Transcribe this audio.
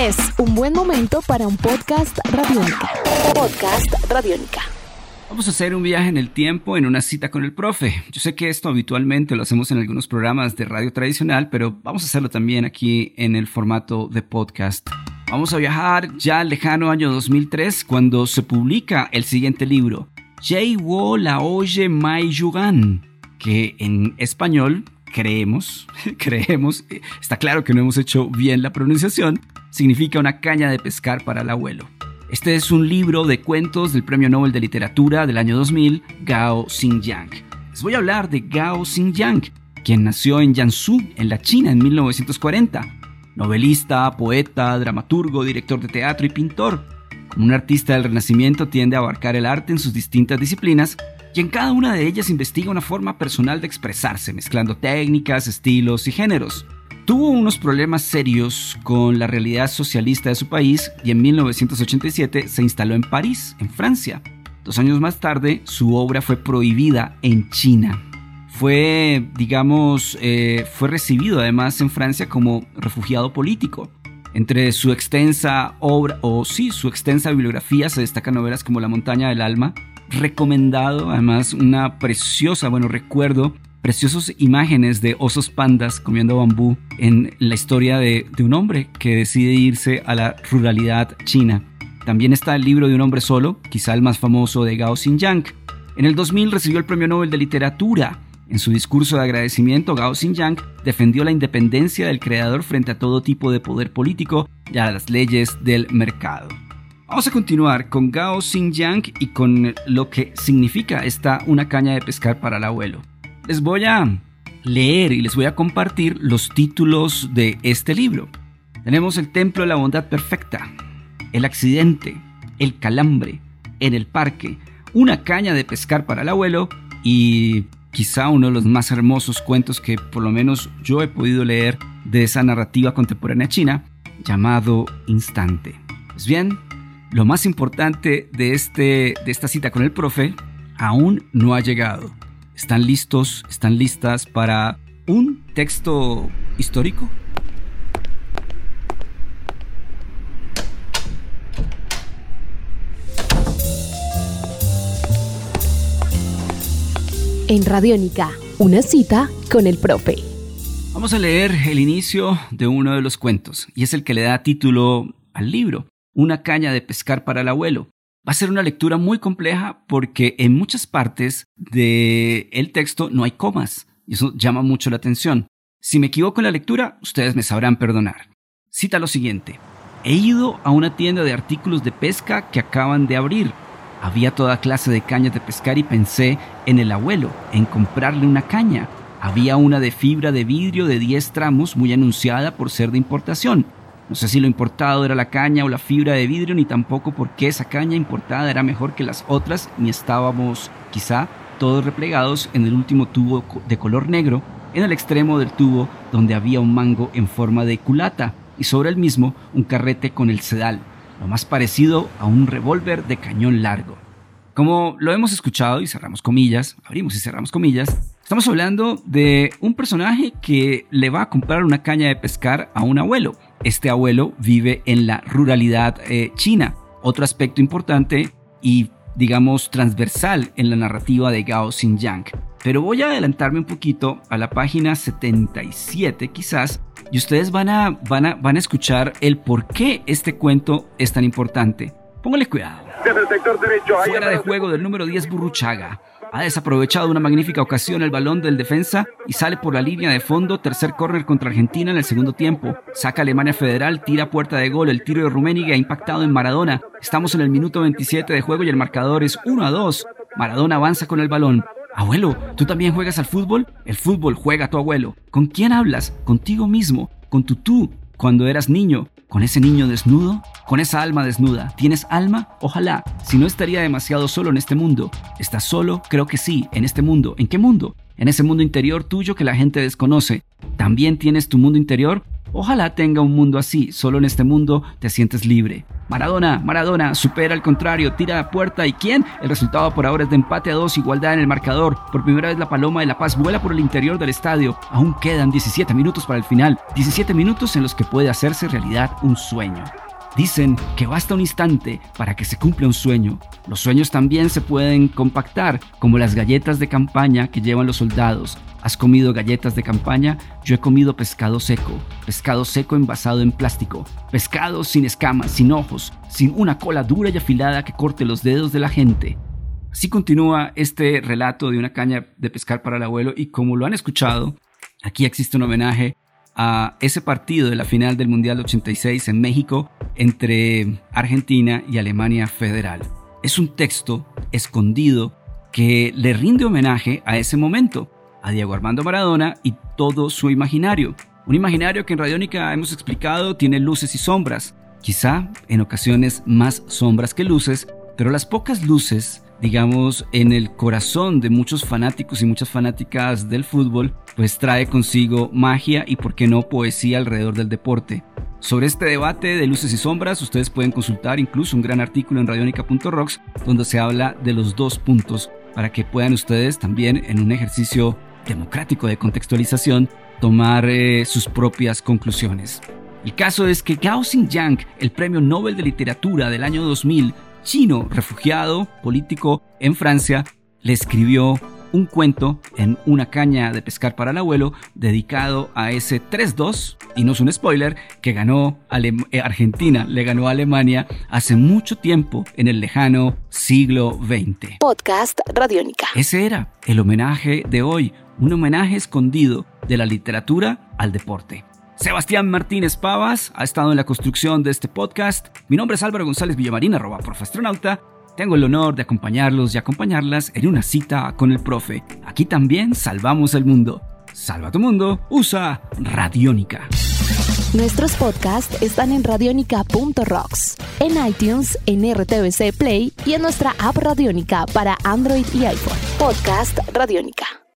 Es un buen momento para un podcast radiónica. Podcast radiónica. Vamos a hacer un viaje en el tiempo en una cita con el profe. Yo sé que esto habitualmente lo hacemos en algunos programas de radio tradicional, pero vamos a hacerlo también aquí en el formato de podcast. Vamos a viajar ya al lejano año 2003 cuando se publica el siguiente libro, Jay Wo La Oye Mai Yugan, que en español creemos, creemos, está claro que no hemos hecho bien la pronunciación, significa una caña de pescar para el abuelo. Este es un libro de cuentos del Premio Nobel de Literatura del año 2000, Gao Xinjiang. Les voy a hablar de Gao Xinjiang, quien nació en Jiangsu, en la China, en 1940. Novelista, poeta, dramaturgo, director de teatro y pintor. Como un artista del Renacimiento tiende a abarcar el arte en sus distintas disciplinas y en cada una de ellas investiga una forma personal de expresarse, mezclando técnicas, estilos y géneros. Tuvo unos problemas serios con la realidad socialista de su país y en 1987 se instaló en París, en Francia. Dos años más tarde, su obra fue prohibida en China. Fue, digamos, eh, fue recibido además en Francia como refugiado político. Entre su extensa obra, o sí, su extensa bibliografía se destacan novelas como La montaña del alma, recomendado además una preciosa, bueno, recuerdo preciosas imágenes de osos pandas comiendo bambú en la historia de, un hombre que decide irse a la ruralidad china. También está el libro de un hombre solo, quizá el más famoso de Gao Xinjiang. En el 2000 recibió el Premio Nobel de Literatura. En su discurso de agradecimiento, Gao Xinjiang defendió la independencia del creador frente a todo tipo de poder político y a las leyes del mercado. Vamos a continuar con Gao Xinjiang y con lo que significa esta una caña de pescar para el abuelo les voy a leer y les voy a compartir los títulos de este libro. Tenemos el Templo de la Bondad Perfecta, El Accidente, El Calambre, En el Parque, Una caña de pescar para el abuelo y quizá uno de los más hermosos cuentos que por lo menos yo he podido leer de esa narrativa contemporánea china, llamado Instante. Pues bien, lo más importante de, este, de esta cita con el profe aún no ha llegado. ¿Están listos? ¿Están listas para un texto histórico? En Radiónica, una cita con el profe. Vamos a leer el inicio de uno de los cuentos, y es el que le da título al libro, Una caña de pescar para el abuelo, Va a ser una lectura muy compleja porque en muchas partes del el texto no hay comas y eso llama mucho la atención. Si me equivoco en la lectura, ustedes me sabrán perdonar. Cita lo siguiente. He ido a una tienda de artículos de pesca que acaban de abrir. Había toda clase de cañas de pescar y pensé en el abuelo, en comprarle una caña. Había una de fibra de vidrio de 10 tramos muy anunciada por ser de importación. No sé si lo importado era la caña o la fibra de vidrio, ni tampoco por qué esa caña importada era mejor que las otras, ni estábamos, quizá, todos replegados en el último tubo de color negro, en el extremo del tubo donde había un mango en forma de culata y sobre el mismo un carrete con el sedal, lo más parecido a un revólver de cañón largo. Como lo hemos escuchado y cerramos comillas, abrimos y cerramos comillas, estamos hablando de un personaje que le va a comprar una caña de pescar a un abuelo este abuelo vive en la ruralidad eh, china. Otro aspecto importante y digamos transversal en la narrativa de Gao Xinjiang. Pero voy a adelantarme un poquito a la página 77 quizás y ustedes van a, van a, van a escuchar el por qué este cuento es tan importante. Póngale cuidado. Fuera de juego del número 10 Burruchaga. Ha desaprovechado una magnífica ocasión el balón del defensa y sale por la línea de fondo, tercer córner contra Argentina en el segundo tiempo. Saca Alemania Federal, tira puerta de gol, el tiro de Rummenigge ha impactado en Maradona. Estamos en el minuto 27 de juego y el marcador es 1 a 2. Maradona avanza con el balón. Abuelo, ¿tú también juegas al fútbol? El fútbol juega tu abuelo. ¿Con quién hablas? Contigo mismo, con tu tú, cuando eras niño, con ese niño desnudo, con esa alma desnuda. ¿Tienes alma? Ojalá. Si no estaría demasiado solo en este mundo. ¿Estás solo? Creo que sí, en este mundo. ¿En qué mundo? En ese mundo interior tuyo que la gente desconoce. ¿También tienes tu mundo interior? Ojalá tenga un mundo así, solo en este mundo te sientes libre. Maradona, Maradona, supera al contrario, tira la puerta y ¿quién? El resultado por ahora es de empate a dos, igualdad en el marcador. Por primera vez la Paloma de la Paz vuela por el interior del estadio. Aún quedan 17 minutos para el final, 17 minutos en los que puede hacerse realidad un sueño. Dicen que basta un instante para que se cumpla un sueño. Los sueños también se pueden compactar, como las galletas de campaña que llevan los soldados. ¿Has comido galletas de campaña? Yo he comido pescado seco, pescado seco envasado en plástico, pescado sin escamas, sin ojos, sin una cola dura y afilada que corte los dedos de la gente. Así continúa este relato de una caña de pescar para el abuelo y como lo han escuchado, aquí existe un homenaje a ese partido de la final del Mundial 86 en México entre Argentina y Alemania Federal. Es un texto escondido que le rinde homenaje a ese momento, a Diego Armando Maradona y todo su imaginario. Un imaginario que en Radiónica hemos explicado tiene luces y sombras, quizá en ocasiones más sombras que luces, pero las pocas luces digamos, en el corazón de muchos fanáticos y muchas fanáticas del fútbol, pues trae consigo magia y, por qué no, poesía alrededor del deporte. Sobre este debate de luces y sombras, ustedes pueden consultar incluso un gran artículo en radionica.rocks donde se habla de los dos puntos para que puedan ustedes también en un ejercicio democrático de contextualización tomar eh, sus propias conclusiones. El caso es que Gao Xinjiang, el premio Nobel de Literatura del año 2000, chino refugiado político en Francia le escribió un cuento en una caña de pescar para el abuelo dedicado a ese 3-2, y no es un spoiler, que ganó eh, Argentina, le ganó a Alemania hace mucho tiempo en el lejano siglo XX. Podcast Radiónica. Ese era el homenaje de hoy, un homenaje escondido de la literatura al deporte. Sebastián Martínez Pavas ha estado en la construcción de este podcast. Mi nombre es Álvaro González Villamarín, arroba profastronauta. Tengo el honor de acompañarlos y acompañarlas en una cita con el profe. Aquí también salvamos el mundo. Salva tu mundo, usa Radiónica. Nuestros podcasts están en radionica.rocks, en iTunes, en RTVC Play y en nuestra app Radiónica para Android y iPhone. Podcast Radiónica.